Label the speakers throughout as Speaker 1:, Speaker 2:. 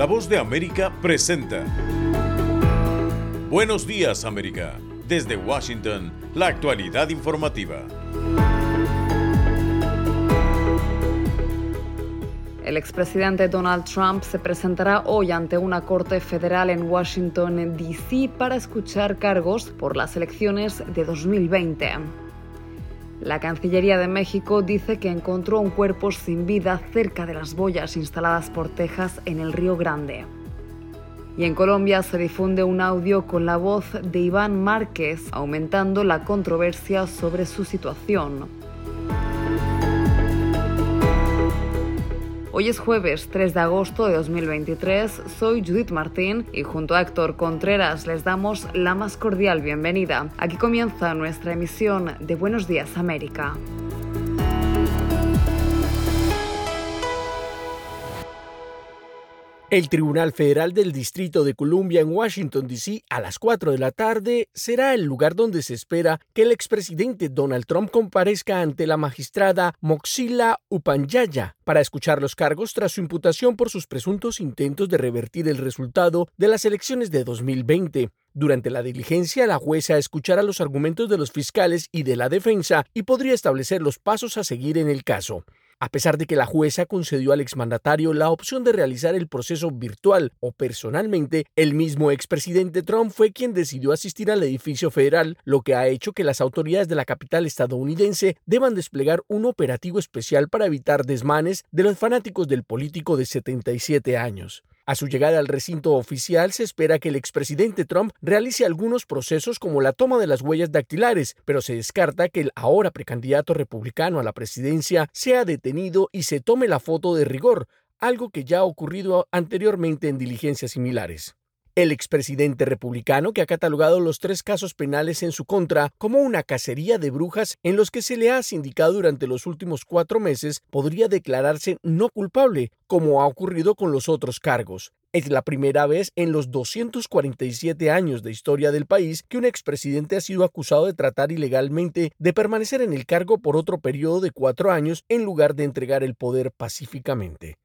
Speaker 1: La voz de América presenta. Buenos días América. Desde Washington, la actualidad informativa.
Speaker 2: El expresidente Donald Trump se presentará hoy ante una corte federal en Washington, D.C. para escuchar cargos por las elecciones de 2020. La Cancillería de México dice que encontró un cuerpo sin vida cerca de las boyas instaladas por Texas en el Río Grande. Y en Colombia se difunde un audio con la voz de Iván Márquez, aumentando la controversia sobre su situación. Hoy es jueves 3 de agosto de 2023, soy Judith Martín y junto a Héctor Contreras les damos la más cordial bienvenida. Aquí comienza nuestra emisión de Buenos Días América.
Speaker 3: El Tribunal Federal del Distrito de Columbia en Washington, D.C. a las 4 de la tarde será el lugar donde se espera que el expresidente Donald Trump comparezca ante la magistrada Moxila Upanyaya para escuchar los cargos tras su imputación por sus presuntos intentos de revertir el resultado de las elecciones de 2020. Durante la diligencia, la jueza escuchará los argumentos de los fiscales y de la defensa y podría establecer los pasos a seguir en el caso. A pesar de que la jueza concedió al exmandatario la opción de realizar el proceso virtual o personalmente, el mismo expresidente Trump fue quien decidió asistir al edificio federal, lo que ha hecho que las autoridades de la capital estadounidense deban desplegar un operativo especial para evitar desmanes de los fanáticos del político de 77 años. A su llegada al recinto oficial se espera que el expresidente Trump realice algunos procesos como la toma de las huellas dactilares, pero se descarta que el ahora precandidato republicano a la presidencia sea detenido y se tome la foto de rigor, algo que ya ha ocurrido anteriormente en diligencias similares. El expresidente republicano, que ha catalogado los tres casos penales en su contra como una cacería de brujas en los que se le ha sindicado durante los últimos cuatro meses, podría declararse no culpable, como ha ocurrido con los otros cargos. Es la primera vez en los 247 años de historia del país que un expresidente ha sido acusado de tratar ilegalmente de permanecer en el cargo por otro periodo de cuatro años en lugar de entregar el poder pacíficamente.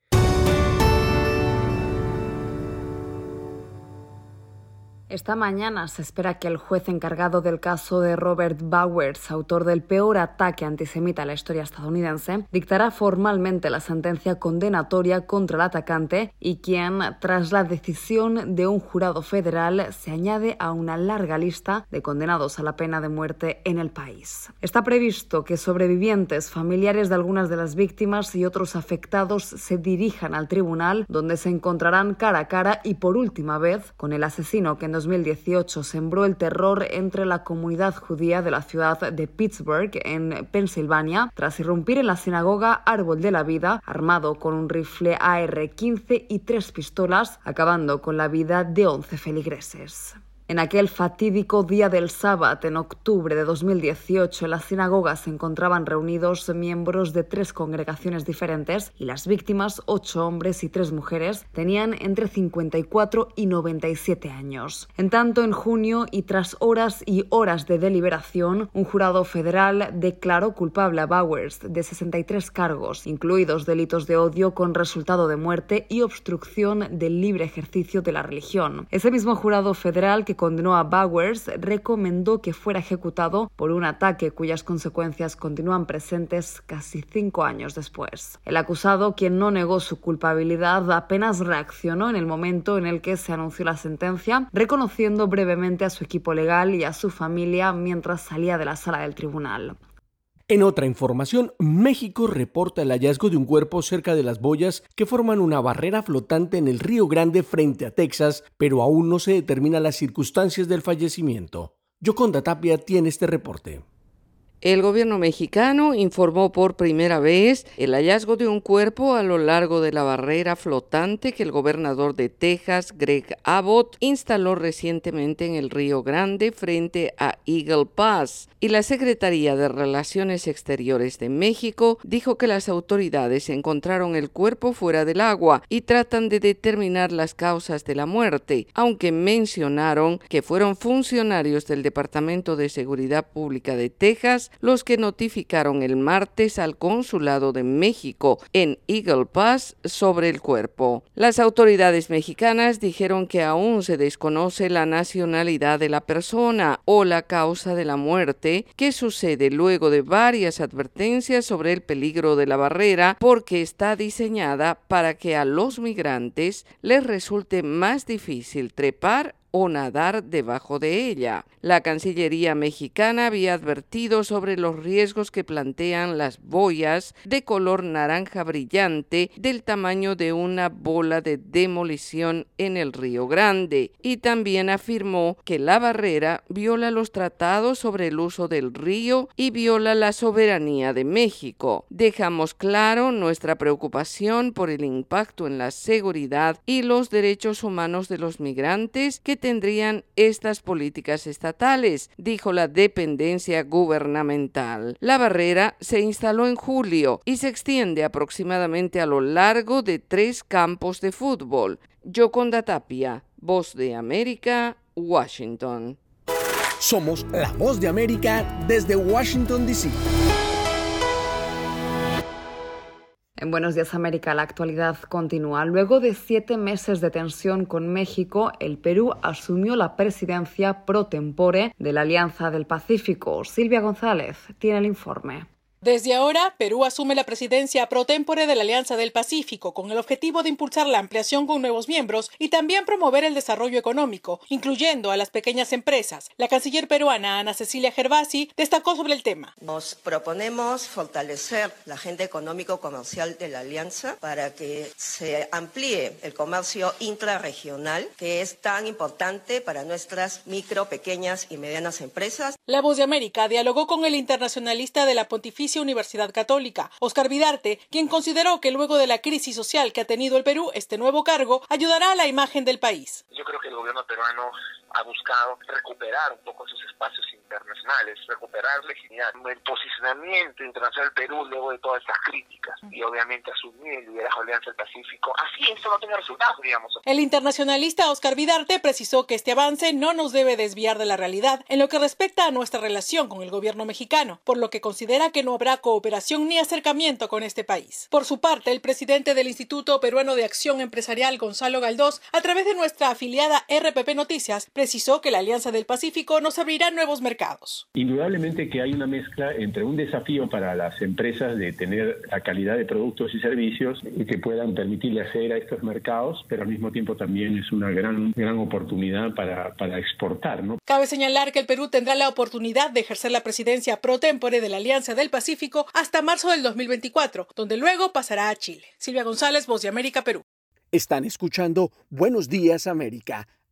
Speaker 2: Esta mañana se espera que el juez encargado del caso de Robert Bowers, autor del peor ataque antisemita en la historia estadounidense, dictará formalmente la sentencia condenatoria contra el atacante y quien, tras la decisión de un jurado federal, se añade a una larga lista de condenados a la pena de muerte en el país. Está previsto que sobrevivientes, familiares de algunas de las víctimas y otros afectados se dirijan al tribunal donde se encontrarán cara a cara y por última vez con el asesino que 2018 sembró el terror entre la comunidad judía de la ciudad de Pittsburgh, en Pensilvania, tras irrumpir en la sinagoga Árbol de la Vida, armado con un rifle AR-15 y tres pistolas, acabando con la vida de 11 feligreses. En aquel fatídico día del sábado, en octubre de 2018, en la sinagoga se encontraban reunidos miembros de tres congregaciones diferentes y las víctimas, ocho hombres y tres mujeres, tenían entre 54 y 97 años. En tanto, en junio y tras horas y horas de deliberación, un jurado federal declaró culpable a Bowers de 63 cargos, incluidos delitos de odio con resultado de muerte y obstrucción del libre ejercicio de la religión. Ese mismo jurado federal que condenó a Bowers recomendó que fuera ejecutado por un ataque cuyas consecuencias continúan presentes casi cinco años después. El acusado, quien no negó su culpabilidad, apenas reaccionó en el momento en el que se anunció la sentencia, reconociendo brevemente a su equipo legal y a su familia mientras salía de la sala del tribunal.
Speaker 3: En otra información, México reporta el hallazgo de un cuerpo cerca de las boyas que forman una barrera flotante en el Río Grande frente a Texas, pero aún no se determinan las circunstancias del fallecimiento. Yoconda Tapia tiene este reporte.
Speaker 4: El gobierno mexicano informó por primera vez el hallazgo de un cuerpo a lo largo de la barrera flotante que el gobernador de Texas, Greg Abbott, instaló recientemente en el Río Grande frente a Eagle Pass. Y la Secretaría de Relaciones Exteriores de México dijo que las autoridades encontraron el cuerpo fuera del agua y tratan de determinar las causas de la muerte, aunque mencionaron que fueron funcionarios del Departamento de Seguridad Pública de Texas los que notificaron el martes al Consulado de México en Eagle Pass sobre el cuerpo. Las autoridades mexicanas dijeron que aún se desconoce la nacionalidad de la persona o la causa de la muerte, que sucede luego de varias advertencias sobre el peligro de la barrera porque está diseñada para que a los migrantes les resulte más difícil trepar o nadar debajo de ella. La Cancillería mexicana había advertido sobre los riesgos que plantean las boyas de color naranja brillante del tamaño de una bola de demolición en el Río Grande y también afirmó que la barrera viola los tratados sobre el uso del río y viola la soberanía de México. Dejamos claro nuestra preocupación por el impacto en la seguridad y los derechos humanos de los migrantes que tendrían estas políticas estatales, dijo la dependencia gubernamental. La barrera se instaló en julio y se extiende aproximadamente a lo largo de tres campos de fútbol. Yoconda Tapia, Voz de América, Washington.
Speaker 3: Somos la Voz de América desde Washington, D.C.
Speaker 2: En Buenos Días América, la actualidad continúa. Luego de siete meses de tensión con México, el Perú asumió la presidencia pro tempore de la Alianza del Pacífico. Silvia González tiene el informe.
Speaker 5: Desde ahora, Perú asume la presidencia pro tempore de la Alianza del Pacífico con el objetivo de impulsar la ampliación con nuevos miembros y también promover el desarrollo económico, incluyendo a las pequeñas empresas. La canciller peruana Ana Cecilia Gervasi destacó sobre el tema.
Speaker 6: Nos proponemos fortalecer la agenda económico-comercial de la Alianza para que se amplíe el comercio intrarregional, que es tan importante para nuestras micro, pequeñas y medianas empresas.
Speaker 5: La Voz de América dialogó con el internacionalista de la Pontificia Universidad Católica, Oscar Vidarte, quien consideró que luego de la crisis social que ha tenido el Perú, este nuevo cargo ayudará a la imagen del país.
Speaker 7: Yo creo que el gobierno peruano ha buscado recuperar un poco esos espacios internacionales, recuperar legitimidad, el posicionamiento internacional del Perú luego de todas estas críticas y obviamente asumir el liderazgo de Alianza del Pacífico. Así esto no tenga resultados, digamos.
Speaker 5: El internacionalista Oscar Vidarte precisó que este avance no nos debe desviar de la realidad en lo que respecta a nuestra relación con el gobierno mexicano, por lo que considera que no habrá cooperación ni acercamiento con este país. Por su parte, el presidente del Instituto Peruano de Acción Empresarial, Gonzalo Galdós, a través de nuestra afiliada RPP Noticias, precisó que la Alianza del Pacífico nos abrirá nuevos mercados.
Speaker 8: Indudablemente que hay una mezcla entre un desafío para las empresas de tener la calidad de productos y servicios que puedan permitirle acceder a estos mercados, pero al mismo tiempo también es una gran, gran oportunidad para, para exportar. ¿no?
Speaker 5: Cabe señalar que el Perú tendrá la oportunidad de ejercer la presidencia pro tempore de la Alianza del Pacífico hasta marzo del 2024, donde luego pasará a Chile. Silvia González, Voz de América, Perú.
Speaker 3: Están escuchando Buenos Días América.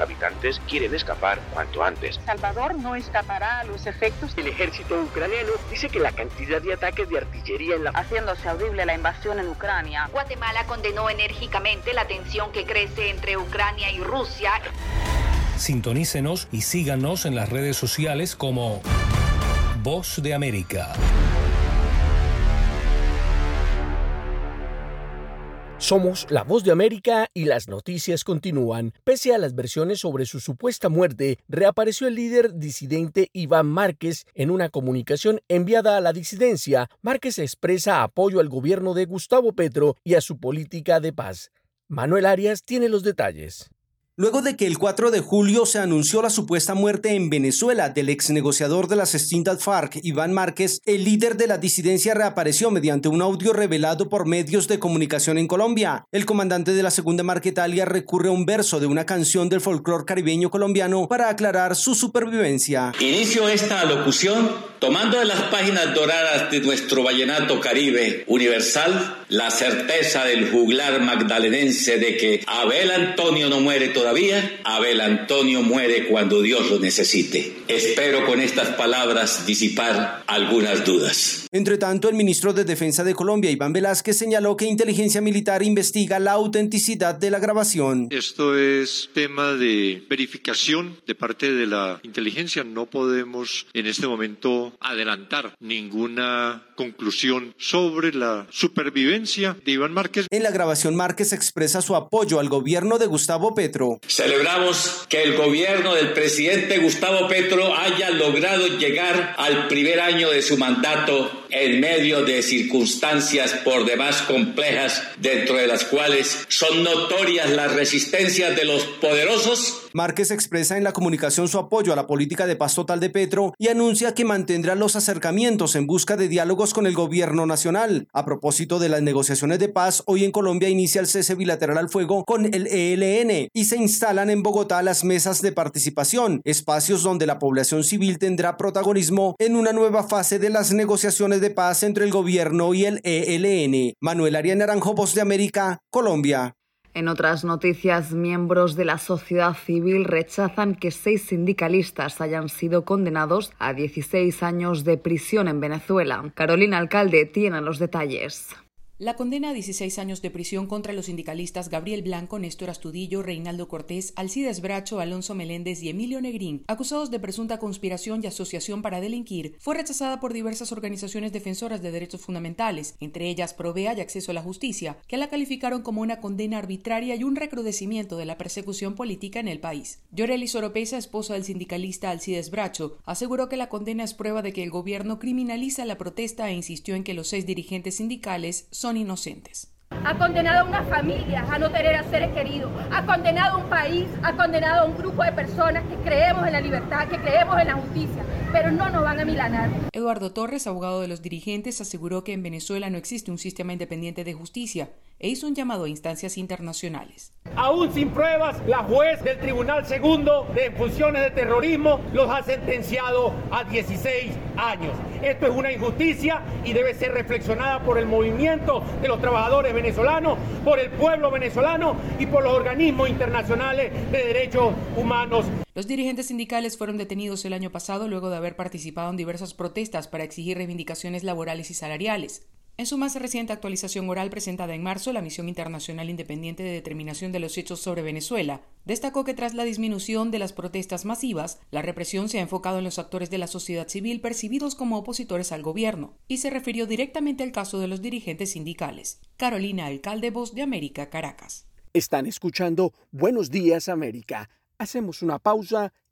Speaker 9: Sus habitantes quieren escapar cuanto antes.
Speaker 10: Salvador no escapará a los efectos.
Speaker 11: El ejército ucraniano dice que la cantidad de ataques de artillería en la...
Speaker 10: Haciéndose audible la invasión en Ucrania.
Speaker 12: Guatemala condenó enérgicamente la tensión que crece entre Ucrania y Rusia.
Speaker 13: Sintonícenos y síganos en las redes sociales como Voz de América.
Speaker 3: Somos la voz de América y las noticias continúan. Pese a las versiones sobre su supuesta muerte, reapareció el líder disidente Iván Márquez en una comunicación enviada a la disidencia. Márquez expresa apoyo al gobierno de Gustavo Petro y a su política de paz. Manuel Arias tiene los detalles.
Speaker 14: Luego de que el 4 de julio se anunció la supuesta muerte en Venezuela del ex negociador de las extintas FARC, Iván Márquez, el líder de la disidencia reapareció mediante un audio revelado por medios de comunicación en Colombia. El comandante de la segunda Marquetalia recurre a un verso de una canción del folclore caribeño colombiano para aclarar su supervivencia.
Speaker 15: Inicio esta alocución tomando de las páginas doradas de nuestro vallenato caribe universal la certeza del juglar magdalenense de que Abel Antonio no muere todavía, Abel Antonio muere cuando Dios lo necesite. Espero con estas palabras disipar algunas dudas.
Speaker 14: Entre tanto, el ministro de Defensa de Colombia, Iván Velázquez, señaló que inteligencia militar investiga la autenticidad de la grabación.
Speaker 16: Esto es tema de verificación de parte de la inteligencia. No podemos en este momento adelantar ninguna conclusión sobre la supervivencia de Iván Márquez.
Speaker 14: En la grabación, Márquez expresa su apoyo al gobierno de Gustavo Petro.
Speaker 15: Celebramos que el gobierno del presidente Gustavo Petro haya logrado llegar al primer año de su mandato en medio de circunstancias por demás complejas, dentro de las cuales son notorias las resistencias de los poderosos.
Speaker 14: Márquez expresa en la comunicación su apoyo a la política de paz total de Petro y anuncia que mantendrá los acercamientos en busca de diálogos con el gobierno nacional. A propósito de las negociaciones de paz, hoy en Colombia inicia el cese bilateral al fuego con el ELN y se instalan en Bogotá las mesas de participación, espacios donde la población civil tendrá protagonismo en una nueva fase de las negociaciones de paz entre el gobierno y el ELN. Manuel Arias Naranjo, Voz de América, Colombia.
Speaker 2: En otras noticias, miembros de la sociedad civil rechazan que seis sindicalistas hayan sido condenados a 16 años de prisión en Venezuela. Carolina Alcalde tiene los detalles.
Speaker 17: La condena a 16 años de prisión contra los sindicalistas Gabriel Blanco, Néstor Astudillo, Reinaldo Cortés, Alcides Bracho, Alonso Meléndez y Emilio Negrín, acusados de presunta conspiración y asociación para delinquir, fue rechazada por diversas organizaciones defensoras de derechos fundamentales, entre ellas Provea y Acceso a la Justicia, que la calificaron como una condena arbitraria y un recrudecimiento de la persecución política en el país. Yoreli Soropesa, esposa del sindicalista Alcides Bracho, aseguró que la condena es prueba de que el gobierno criminaliza la protesta e insistió en que los seis dirigentes sindicales son inocentes.
Speaker 18: Ha condenado a una familia a no tener a seres queridos, ha condenado a un país, ha condenado a un grupo de personas que creemos en la libertad, que creemos en la justicia, pero no nos van a milanar.
Speaker 17: Eduardo Torres, abogado de los dirigentes, aseguró que en Venezuela no existe un sistema independiente de justicia e hizo un llamado a instancias internacionales.
Speaker 19: Aún sin pruebas, la juez del Tribunal Segundo de Funciones de Terrorismo los ha sentenciado a 16 años. Esto es una injusticia y debe ser reflexionada por el movimiento de los trabajadores venezolanos, por el pueblo venezolano y por los organismos internacionales de derechos humanos.
Speaker 17: Los dirigentes sindicales fueron detenidos el año pasado luego de haber participado en diversas protestas para exigir reivindicaciones laborales y salariales. En su más reciente actualización oral presentada en marzo, la Misión Internacional Independiente de Determinación de los Hechos sobre Venezuela destacó que tras la disminución de las protestas masivas, la represión se ha enfocado en los actores de la sociedad civil percibidos como opositores al gobierno, y se refirió directamente al caso de los dirigentes sindicales. Carolina Alcalde, Voz de América, Caracas.
Speaker 3: Están escuchando Buenos Días América. Hacemos una pausa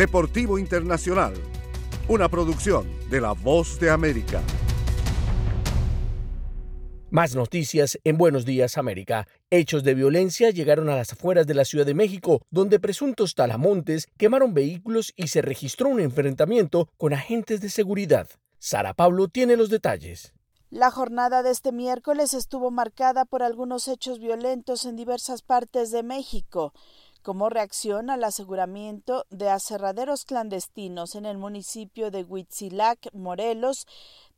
Speaker 20: Deportivo Internacional, una producción de La Voz de América.
Speaker 3: Más noticias en Buenos Días América. Hechos de violencia llegaron a las afueras de la Ciudad de México, donde presuntos talamontes quemaron vehículos y se registró un enfrentamiento con agentes de seguridad. Sara Pablo tiene los detalles.
Speaker 21: La jornada de este miércoles estuvo marcada por algunos hechos violentos en diversas partes de México. Como reacción al aseguramiento de aserraderos clandestinos en el municipio de Huitzilac, Morelos,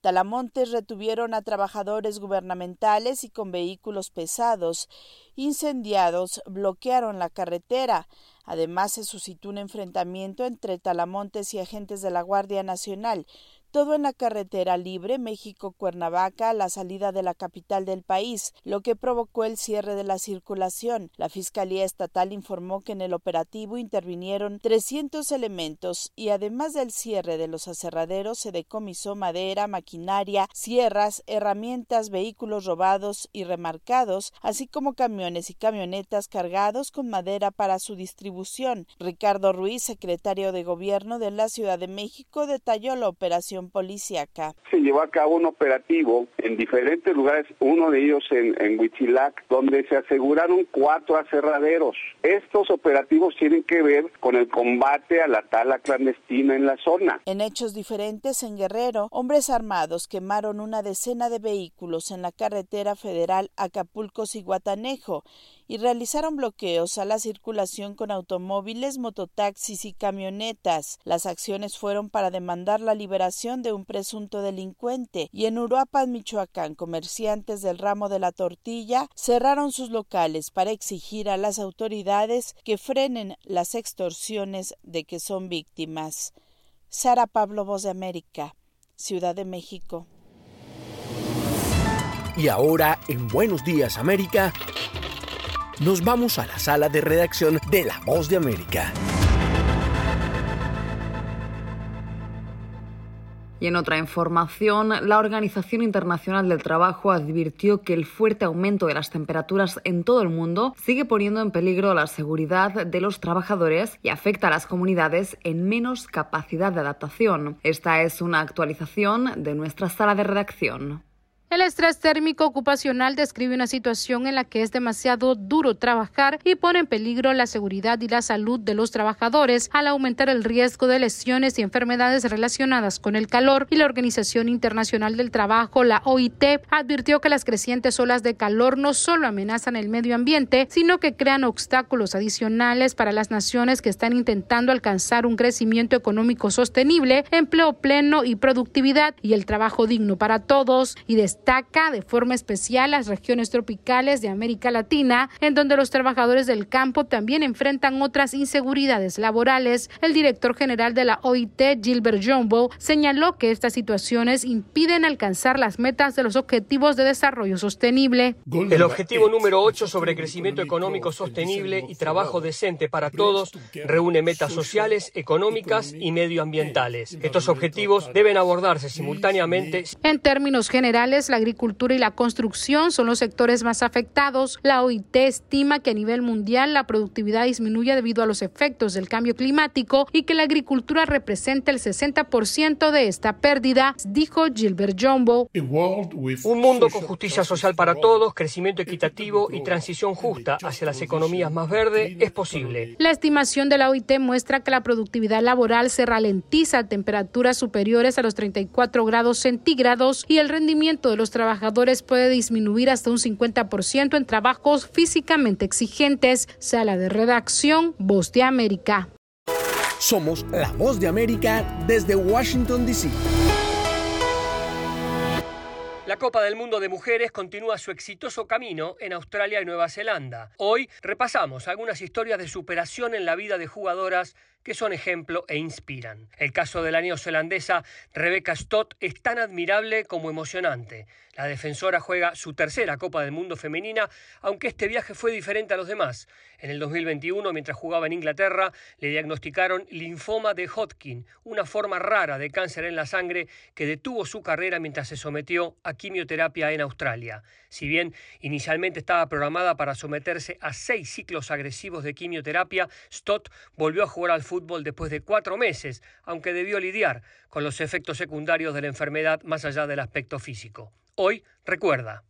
Speaker 21: Talamontes retuvieron a trabajadores gubernamentales y con vehículos pesados. Incendiados bloquearon la carretera. Además, se suscitó un enfrentamiento entre Talamontes y agentes de la Guardia Nacional, todo en la carretera libre México-Cuernavaca a la salida de la capital del país, lo que provocó el cierre de la circulación. La Fiscalía Estatal informó que en el operativo intervinieron 300 elementos y además del cierre de los aserraderos se decomisó madera, maquinaria, sierras, herramientas, vehículos robados y remarcados, así como camiones y camionetas cargados con madera para su distribución. Ricardo Ruiz, secretario de Gobierno de la Ciudad de México, detalló la operación policíaca.
Speaker 22: Se llevó a cabo un operativo en diferentes lugares, uno de ellos en, en Huitzilac, donde se aseguraron cuatro aserraderos. Estos operativos tienen que ver con el combate a la tala clandestina en la zona.
Speaker 21: En hechos diferentes en Guerrero, hombres armados quemaron una decena de vehículos en la carretera federal Acapulco-Ciguatanejo y realizaron bloqueos a la circulación con automóviles, mototaxis y camionetas. Las acciones fueron para demandar la liberación de un presunto delincuente y en Uruapan, Michoacán, comerciantes del ramo de la tortilla cerraron sus locales para exigir a las autoridades que frenen las extorsiones de que son víctimas. Sara Pablo Voz de América, Ciudad de México.
Speaker 3: Y ahora, en Buenos Días América, nos vamos a la sala de redacción de La Voz de América.
Speaker 2: Y en otra información, la Organización Internacional del Trabajo advirtió que el fuerte aumento de las temperaturas en todo el mundo sigue poniendo en peligro la seguridad de los trabajadores y afecta a las comunidades en menos capacidad de adaptación. Esta es una actualización de nuestra sala de redacción.
Speaker 23: El estrés térmico ocupacional describe una situación en la que es demasiado duro trabajar y pone en peligro la seguridad y la salud de los trabajadores al aumentar el riesgo de lesiones y enfermedades relacionadas con el calor. Y la Organización Internacional del Trabajo, la OIT, advirtió que las crecientes olas de calor no solo amenazan el medio ambiente, sino que crean obstáculos adicionales para las naciones que están intentando alcanzar un crecimiento económico sostenible, empleo pleno y productividad y el trabajo digno para todos. Y destaca de forma especial las regiones tropicales de América Latina, en donde los trabajadores del campo también enfrentan otras inseguridades laborales. El director general de la OIT, Gilbert Jumbo, señaló que estas situaciones impiden alcanzar las metas de los objetivos de desarrollo sostenible.
Speaker 24: El objetivo número 8 sobre crecimiento económico sostenible y trabajo decente para todos reúne metas sociales, económicas y medioambientales. Estos objetivos deben abordarse simultáneamente.
Speaker 23: En términos generales, la agricultura y la construcción son los sectores más afectados. La OIT estima que a nivel mundial la productividad disminuye debido a los efectos del cambio climático y que la agricultura representa el 60% de esta pérdida, dijo Gilbert Jumbo.
Speaker 24: Un mundo con justicia social para todos, crecimiento equitativo y transición justa hacia las economías más verdes es posible.
Speaker 23: La estimación de la OIT muestra que la productividad laboral se ralentiza a temperaturas superiores a los 34 grados centígrados y el rendimiento de los trabajadores puede disminuir hasta un 50% en trabajos físicamente exigentes. Sala de redacción, Voz de América.
Speaker 3: Somos la Voz de América desde Washington, D.C.
Speaker 24: La Copa del Mundo de Mujeres continúa su exitoso camino en Australia y Nueva Zelanda. Hoy repasamos algunas historias de superación en la vida de jugadoras que son ejemplo e inspiran. El caso de la neozelandesa Rebecca Stott es tan admirable como emocionante. La defensora juega su tercera Copa del Mundo femenina, aunque este viaje fue diferente a los demás. En el 2021, mientras jugaba en Inglaterra, le diagnosticaron linfoma de Hodgkin, una forma rara de cáncer en la sangre que detuvo su carrera mientras se sometió a quimioterapia en Australia. Si bien inicialmente estaba programada para someterse a seis ciclos agresivos de quimioterapia, Stott volvió a jugar al después de cuatro meses, aunque debió lidiar con los efectos secundarios de la enfermedad más allá del aspecto físico. Hoy recuerda.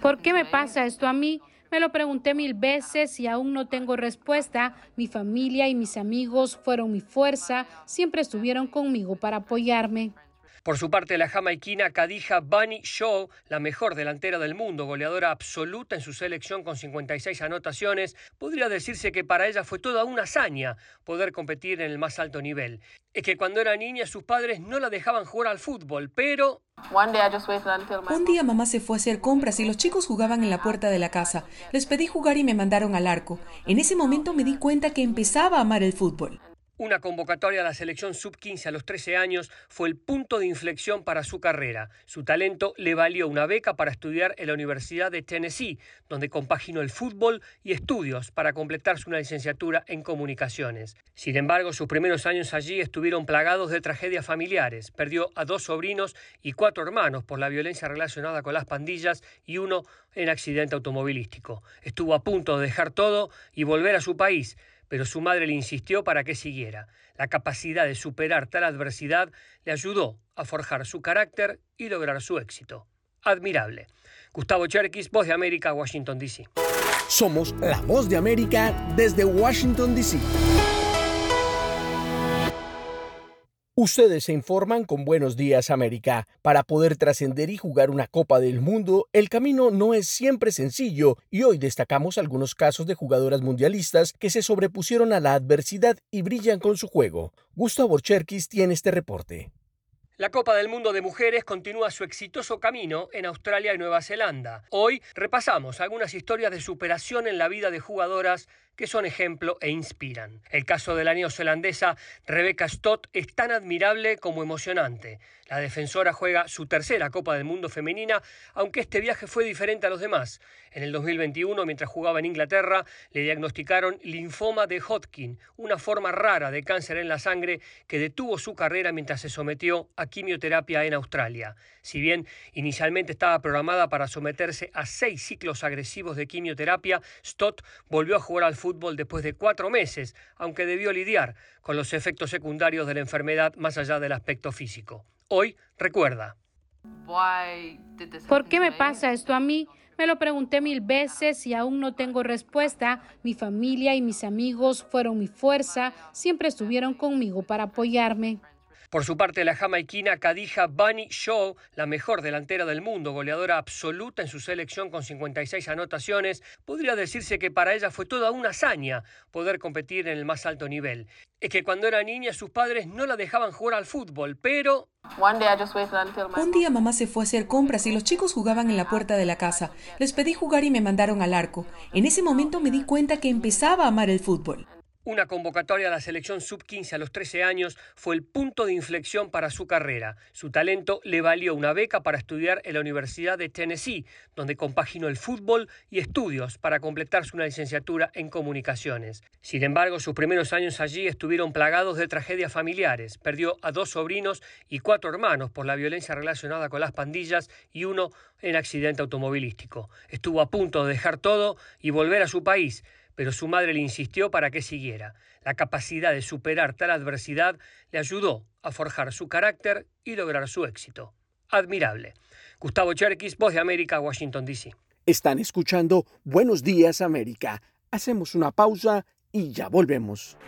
Speaker 23: ¿Por qué me pasa esto a mí? Me lo pregunté mil veces y aún no tengo respuesta. Mi familia y mis amigos fueron mi fuerza, siempre estuvieron conmigo para apoyarme.
Speaker 24: Por su parte, la jamaiquina Kadija Bunny Shaw, la mejor delantera del mundo, goleadora absoluta en su selección con 56 anotaciones, podría decirse que para ella fue toda una hazaña poder competir en el más alto nivel. Es que cuando era niña sus padres no la dejaban jugar al fútbol, pero...
Speaker 17: Un día mamá se fue a hacer compras y los chicos jugaban en la puerta de la casa. Les pedí jugar y me mandaron al arco. En ese momento me di cuenta que empezaba a amar el fútbol.
Speaker 24: Una convocatoria a la selección sub-15 a los 13 años fue el punto de inflexión para su carrera. Su talento le valió una beca para estudiar en la Universidad de Tennessee, donde compaginó el fútbol y estudios para completarse una licenciatura en comunicaciones. Sin embargo, sus primeros años allí estuvieron plagados de tragedias familiares. Perdió a dos sobrinos y cuatro hermanos por la violencia relacionada con las pandillas y uno en accidente automovilístico. Estuvo a punto de dejar todo y volver a su país pero su madre le insistió para que siguiera. La capacidad de superar tal adversidad le ayudó a forjar su carácter y lograr su éxito. Admirable. Gustavo Cherkis, Voz de América, Washington, D.C.
Speaker 3: Somos la Voz de América desde Washington, D.C. Ustedes se informan con Buenos Días América. Para poder trascender y jugar una Copa del Mundo, el camino no es siempre sencillo y hoy destacamos algunos casos de jugadoras mundialistas que se sobrepusieron a la adversidad y brillan con su juego. Gustavo Cherkis tiene este reporte.
Speaker 24: La Copa del Mundo de Mujeres continúa su exitoso camino en Australia y Nueva Zelanda. Hoy repasamos algunas historias de superación en la vida de jugadoras que son ejemplo e inspiran. El caso de la neozelandesa Rebecca Stott es tan admirable como emocionante. La defensora juega su tercera Copa del Mundo femenina, aunque este viaje fue diferente a los demás. En el 2021, mientras jugaba en Inglaterra, le diagnosticaron linfoma de Hodgkin, una forma rara de cáncer en la sangre que detuvo su carrera mientras se sometió a quimioterapia en Australia. Si bien inicialmente estaba programada para someterse a seis ciclos agresivos de quimioterapia, Stott volvió a jugar al fútbol después de cuatro meses, aunque debió lidiar con los efectos secundarios de la enfermedad más allá del aspecto físico. Hoy recuerda.
Speaker 23: ¿Por qué me pasa esto a mí? Me lo pregunté mil veces y aún no tengo respuesta. Mi familia y mis amigos fueron mi fuerza, siempre estuvieron conmigo para apoyarme.
Speaker 24: Por su parte, la jamaiquina Kadija Bunny Shaw, la mejor delantera del mundo, goleadora absoluta en su selección con 56 anotaciones, podría decirse que para ella fue toda una hazaña poder competir en el más alto nivel. Es que cuando era niña sus padres no la dejaban jugar al fútbol, pero...
Speaker 17: Un día mamá se fue a hacer compras y los chicos jugaban en la puerta de la casa. Les pedí jugar y me mandaron al arco. En ese momento me di cuenta que empezaba a amar el fútbol.
Speaker 24: Una convocatoria a la selección sub-15 a los 13 años fue el punto de inflexión para su carrera. Su talento le valió una beca para estudiar en la Universidad de Tennessee, donde compaginó el fútbol y estudios para completarse una licenciatura en comunicaciones. Sin embargo, sus primeros años allí estuvieron plagados de tragedias familiares. Perdió a dos sobrinos y cuatro hermanos por la violencia relacionada con las pandillas y uno en accidente automovilístico. Estuvo a punto de dejar todo y volver a su país pero su madre le insistió para que siguiera. La capacidad de superar tal adversidad le ayudó a forjar su carácter y lograr su éxito. Admirable. Gustavo Cherkis, Voz de América, Washington, D.C.
Speaker 3: Están escuchando Buenos Días América. Hacemos una pausa y ya volvemos.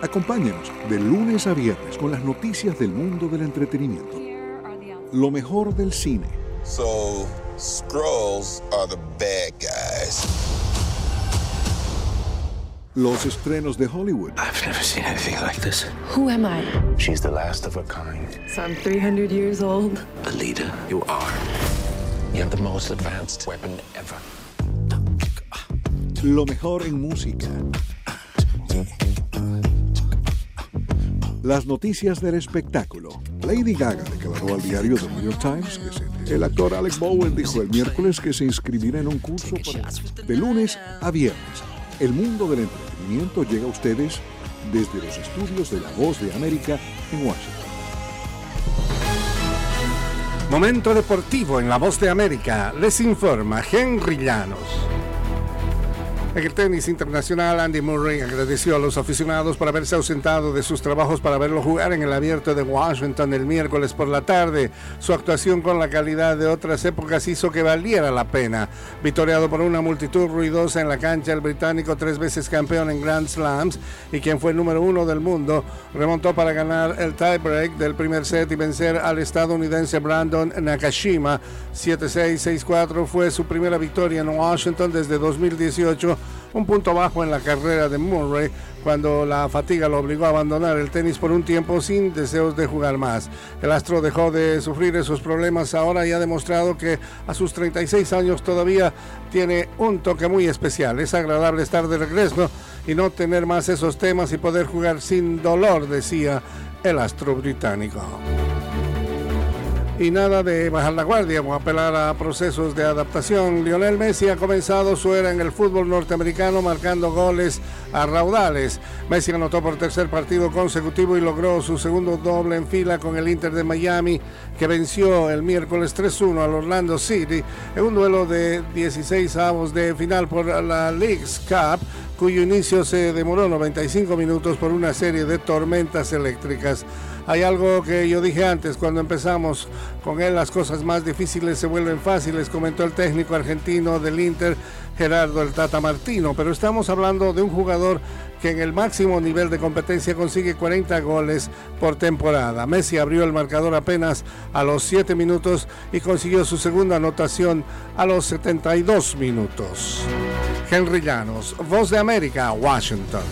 Speaker 25: Acompáñenos de lunes a viernes con las noticias del mundo del entretenimiento. Lo mejor del cine
Speaker 26: So, Skrulls are the bad guys.
Speaker 25: Los estrenos de Hollywood.
Speaker 27: I've never seen anything like this.
Speaker 28: Who am I?
Speaker 27: She's the last of her kind.
Speaker 28: So I'm 300 years old.
Speaker 27: The leader you are. You have the most advanced weapon ever.
Speaker 25: Lo mejor en música. las noticias del espectáculo. Lady Gaga declaró al diario The New York Times que se... el actor Alex Bowen dijo el miércoles que se inscribirá en un curso de lunes a viernes. El mundo del entretenimiento llega a ustedes desde los estudios de La Voz de América en Washington.
Speaker 29: Momento deportivo en La Voz de América. Les informa Henry Llanos. En el tenis internacional, Andy Murray agradeció a los aficionados por haberse ausentado de sus trabajos para verlo jugar en el abierto de Washington el miércoles por la tarde. Su actuación con la calidad de otras épocas hizo que valiera la pena. Victoriado por una multitud ruidosa en la cancha, el británico, tres veces campeón en Grand Slams y quien fue el número uno del mundo, remontó para ganar el tiebreak del primer set y vencer al estadounidense Brandon Nakashima. 7-6, 6-4 fue su primera victoria en Washington desde 2018 un punto bajo en la carrera de Murray cuando la fatiga lo obligó a abandonar el tenis por un tiempo sin deseos de jugar más. El astro dejó de sufrir esos problemas ahora y ha demostrado que a sus 36 años todavía tiene un toque muy especial. Es agradable estar de regreso y no tener más esos temas y poder jugar sin dolor, decía el astro británico y nada de bajar la guardia o apelar a procesos de adaptación. Lionel Messi ha comenzado su era en el fútbol norteamericano marcando goles a raudales. Messi anotó por tercer partido consecutivo y logró su segundo doble en fila con el Inter de Miami que venció el miércoles 3-1 al Orlando City en un duelo de 16 avos de final por la League's Cup cuyo inicio se demoró 95 minutos por una serie de tormentas eléctricas. Hay algo que yo dije antes, cuando empezamos con él las cosas más difíciles se vuelven fáciles, comentó el técnico argentino del Inter, Gerardo el Tata Martino, pero estamos hablando de un jugador que en el máximo nivel de competencia consigue 40 goles por temporada. Messi abrió el marcador apenas a los 7 minutos y consiguió su segunda anotación a los 72 minutos. Henry Llanos, Voz de América, Washington.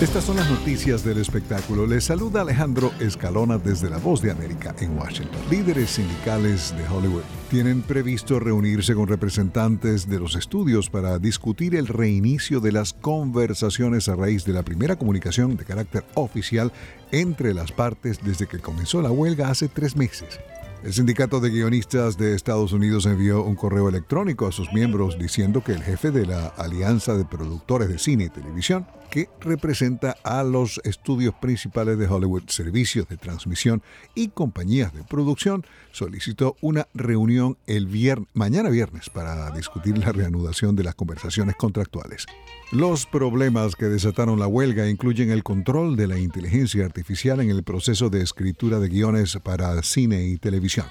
Speaker 25: Estas son las noticias del espectáculo. Les saluda Alejandro Escalona desde La Voz de América en Washington. Líderes sindicales de Hollywood tienen previsto reunirse con representantes de los estudios para discutir el reinicio de las conversaciones a raíz de la primera comunicación de carácter oficial entre las partes desde que comenzó la huelga hace tres meses. El Sindicato de Guionistas de Estados Unidos envió un correo electrónico a sus miembros diciendo que el jefe de la Alianza de Productores de Cine y Televisión, que representa a los estudios principales de Hollywood, servicios de transmisión y compañías de producción, solicitó una reunión el viernes, mañana viernes para discutir la reanudación de las conversaciones contractuales. Los problemas que desataron la huelga incluyen el control de la inteligencia artificial en el proceso de escritura de guiones para cine y televisión.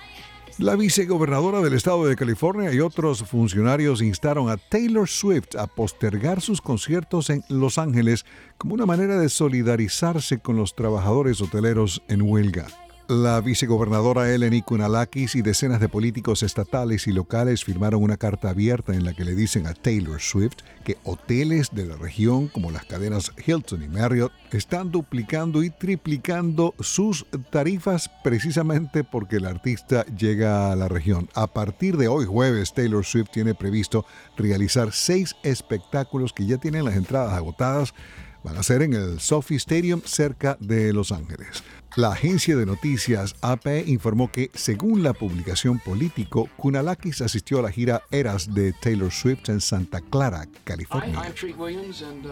Speaker 25: La vicegobernadora del estado de California y otros funcionarios instaron a Taylor Swift a postergar sus conciertos en Los Ángeles como una manera de solidarizarse con los trabajadores hoteleros en huelga. La vicegobernadora Eleni Kunalakis y decenas de políticos estatales y locales firmaron una carta abierta en la que le dicen a Taylor Swift que hoteles de la región como las cadenas Hilton y Marriott están duplicando y triplicando sus tarifas precisamente porque el artista llega a la región. A partir de hoy jueves, Taylor Swift tiene previsto realizar seis espectáculos que ya tienen las entradas agotadas. Van a ser en el Sophie Stadium cerca de Los Ángeles. La agencia de noticias AP informó que, según la publicación Político, Kunalakis asistió a la gira Eras de Taylor Swift en Santa Clara, California.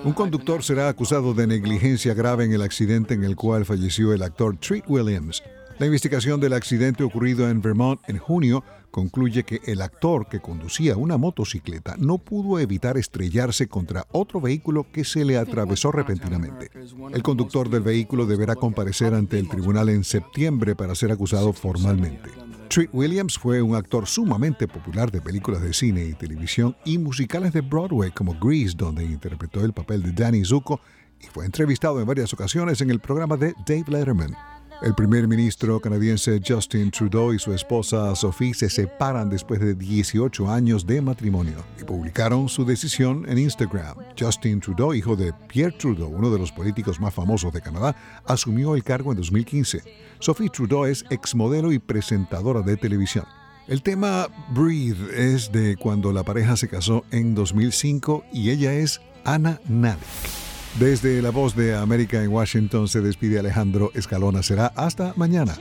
Speaker 25: Un conductor será acusado de negligencia grave en el accidente en el cual falleció el actor Treat Williams. La investigación del accidente ocurrido en Vermont en junio concluye que el actor que conducía una motocicleta no pudo evitar estrellarse contra otro vehículo que se le atravesó repentinamente. El conductor del vehículo deberá comparecer ante el tribunal en septiembre para ser acusado formalmente. Treat Williams fue un actor sumamente popular de películas de cine y televisión y musicales de Broadway como Grease, donde interpretó el papel de Danny Zuko y fue entrevistado en varias ocasiones en el programa de Dave Letterman. El primer ministro canadiense Justin Trudeau y su esposa Sophie se separan después de 18 años de matrimonio y publicaron su decisión en Instagram. Justin Trudeau, hijo de Pierre Trudeau, uno de los políticos más famosos de Canadá, asumió el cargo en 2015. Sophie Trudeau es exmodelo y presentadora de televisión. El tema Breathe es de cuando la pareja se casó en 2005 y ella es Ana Nalik. Desde la voz de América en Washington se despide Alejandro Escalona. Será hasta mañana.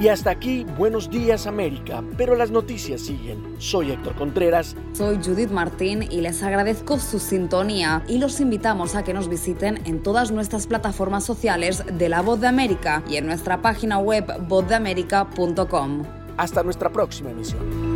Speaker 3: Y hasta aquí, buenos días América, pero las noticias siguen. Soy Héctor Contreras.
Speaker 2: Soy Judith Martín y les agradezco su sintonía y los invitamos a que nos visiten en todas nuestras plataformas sociales de La Voz de América y en nuestra página web vozdeamerica.com.
Speaker 3: Hasta nuestra próxima emisión.